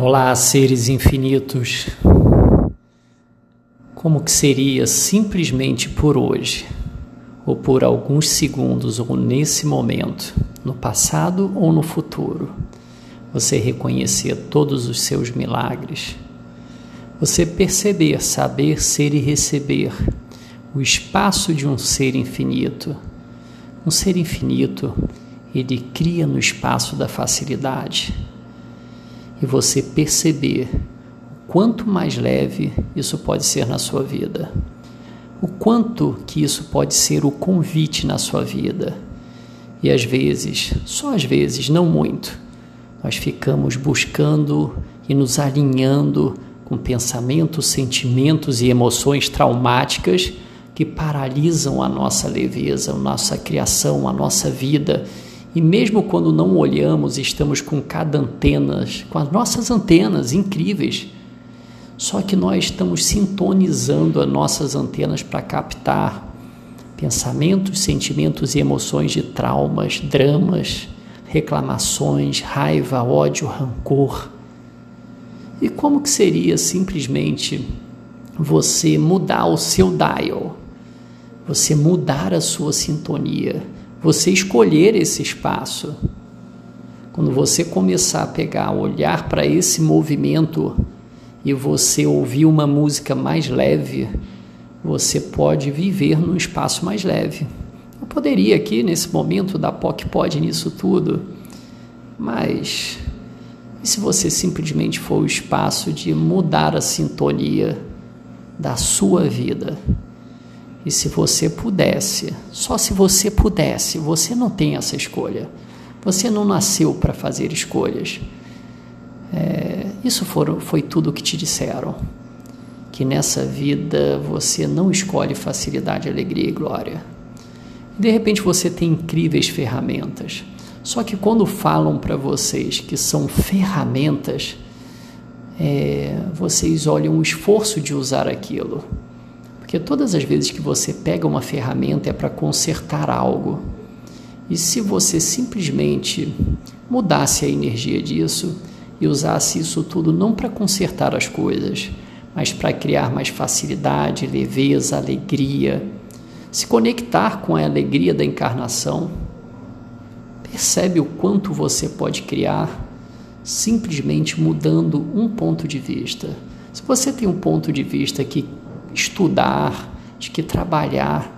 Olá, seres infinitos. Como que seria simplesmente por hoje, ou por alguns segundos, ou nesse momento, no passado ou no futuro, você reconhecer todos os seus milagres, você perceber, saber ser e receber o espaço de um ser infinito. Um ser infinito, ele cria no espaço da facilidade e você perceber o quanto mais leve isso pode ser na sua vida, o quanto que isso pode ser o convite na sua vida. E às vezes, só às vezes, não muito, nós ficamos buscando e nos alinhando com pensamentos, sentimentos e emoções traumáticas que paralisam a nossa leveza, a nossa criação, a nossa vida e mesmo quando não olhamos, estamos com cada antenas, com as nossas antenas incríveis. Só que nós estamos sintonizando as nossas antenas para captar pensamentos, sentimentos e emoções de traumas, dramas, reclamações, raiva, ódio, rancor. E como que seria simplesmente você mudar o seu dial? Você mudar a sua sintonia? Você escolher esse espaço. Quando você começar a pegar, olhar para esse movimento e você ouvir uma música mais leve, você pode viver num espaço mais leve. Eu poderia aqui nesse momento dar POC pode nisso tudo, mas e se você simplesmente for o espaço de mudar a sintonia da sua vida? E se você pudesse, só se você pudesse, você não tem essa escolha. Você não nasceu para fazer escolhas. É, isso foram, foi tudo o que te disseram. Que nessa vida você não escolhe facilidade, alegria e glória. De repente você tem incríveis ferramentas. Só que quando falam para vocês que são ferramentas, é, vocês olham o esforço de usar aquilo. Porque todas as vezes que você pega uma ferramenta é para consertar algo. E se você simplesmente mudasse a energia disso e usasse isso tudo não para consertar as coisas, mas para criar mais facilidade, leveza, alegria, se conectar com a alegria da encarnação, percebe o quanto você pode criar simplesmente mudando um ponto de vista. Se você tem um ponto de vista que estudar, de que trabalhar,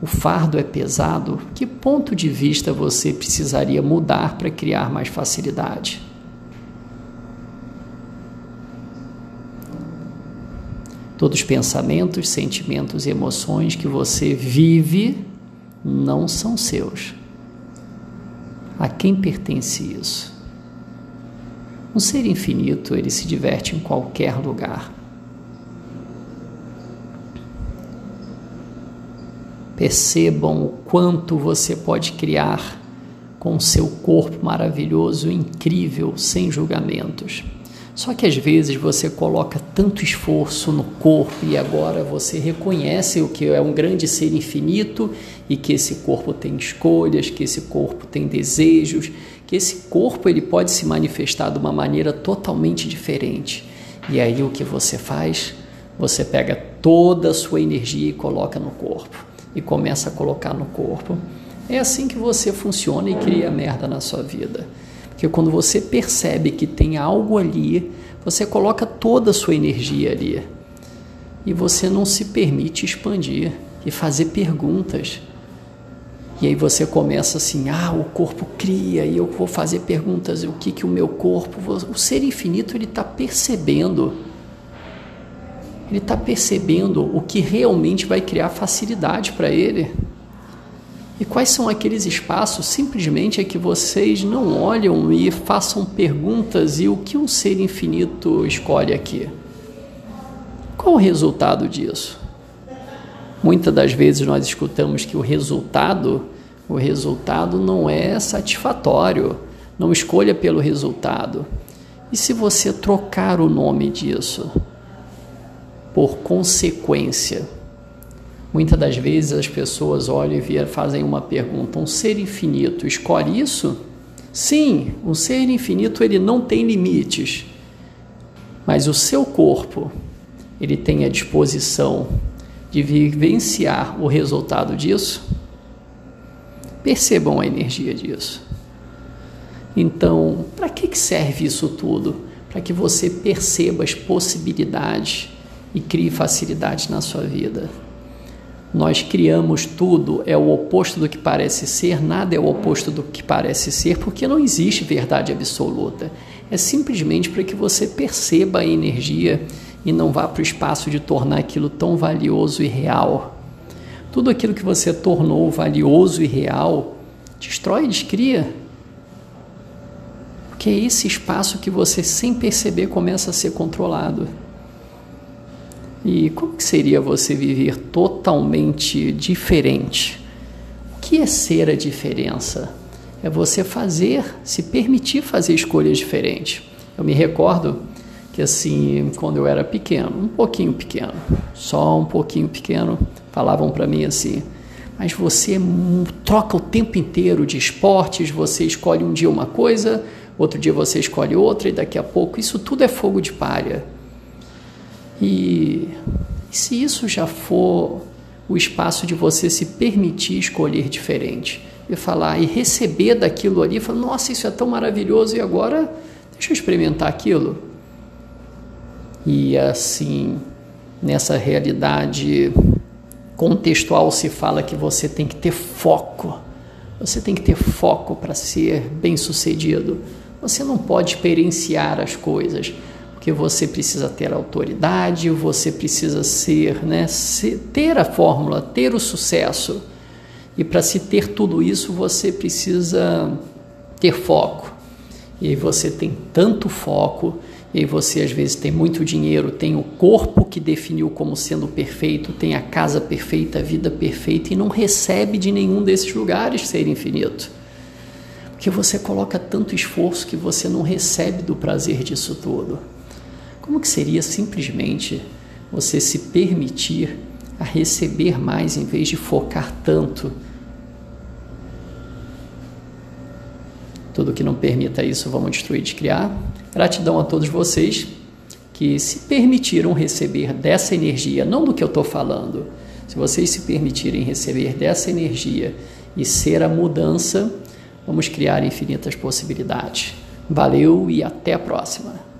o fardo é pesado, que ponto de vista você precisaria mudar para criar mais facilidade? Todos os pensamentos, sentimentos e emoções que você vive não são seus. A quem pertence isso? Um ser infinito, ele se diverte em qualquer lugar. Percebam o quanto você pode criar com seu corpo maravilhoso, incrível, sem julgamentos. Só que às vezes você coloca tanto esforço no corpo e agora você reconhece o que é um grande ser infinito e que esse corpo tem escolhas, que esse corpo tem desejos, que esse corpo ele pode se manifestar de uma maneira totalmente diferente. E aí o que você faz? Você pega toda a sua energia e coloca no corpo e começa a colocar no corpo. É assim que você funciona e cria merda na sua vida. Porque quando você percebe que tem algo ali, você coloca toda a sua energia ali. E você não se permite expandir e fazer perguntas. E aí você começa assim: ah, o corpo cria, e eu vou fazer perguntas: o que, que o meu corpo. O ser infinito ele está percebendo ele está percebendo o que realmente vai criar facilidade para ele. E quais são aqueles espaços simplesmente é que vocês não olham e façam perguntas e o que um ser infinito escolhe aqui? Qual o resultado disso? Muitas das vezes nós escutamos que o resultado, o resultado não é satisfatório. Não escolha pelo resultado. E se você trocar o nome disso? Por consequência. Muitas das vezes as pessoas olham e fazem uma pergunta: um ser infinito escolhe isso? Sim, um ser infinito ele não tem limites. mas o seu corpo ele tem a disposição de vivenciar o resultado disso, percebam a energia disso. Então, para que serve isso tudo? Para que você perceba as possibilidades e crie facilidades na sua vida. Nós criamos tudo, é o oposto do que parece ser, nada é o oposto do que parece ser, porque não existe verdade absoluta. É simplesmente para que você perceba a energia e não vá para o espaço de tornar aquilo tão valioso e real. Tudo aquilo que você tornou valioso e real, destrói e descria. Porque é esse espaço que você, sem perceber, começa a ser controlado. E como que seria você viver totalmente diferente? O que é ser a diferença? É você fazer, se permitir fazer escolhas diferentes. Eu me recordo que assim, quando eu era pequeno, um pouquinho pequeno, só um pouquinho pequeno, falavam para mim assim: "Mas você troca o tempo inteiro de esportes, você escolhe um dia uma coisa, outro dia você escolhe outra e daqui a pouco isso tudo é fogo de palha". E, se isso já for o espaço de você se permitir escolher diferente e falar e receber daquilo ali, falar, nossa, isso é tão maravilhoso e agora deixa eu experimentar aquilo. E assim, nessa realidade contextual se fala que você tem que ter foco. Você tem que ter foco para ser bem-sucedido. Você não pode experienciar as coisas porque você precisa ter autoridade, você precisa ser, né, ter a fórmula, ter o sucesso. E para se ter tudo isso, você precisa ter foco. E você tem tanto foco, e você às vezes tem muito dinheiro, tem o corpo que definiu como sendo perfeito, tem a casa perfeita, a vida perfeita e não recebe de nenhum desses lugares ser infinito. Porque você coloca tanto esforço que você não recebe do prazer disso tudo. Como que seria simplesmente você se permitir a receber mais em vez de focar tanto? Tudo que não permita isso, vamos destruir de criar. Gratidão a todos vocês que se permitiram receber dessa energia, não do que eu estou falando. Se vocês se permitirem receber dessa energia e ser a mudança, vamos criar infinitas possibilidades. Valeu e até a próxima!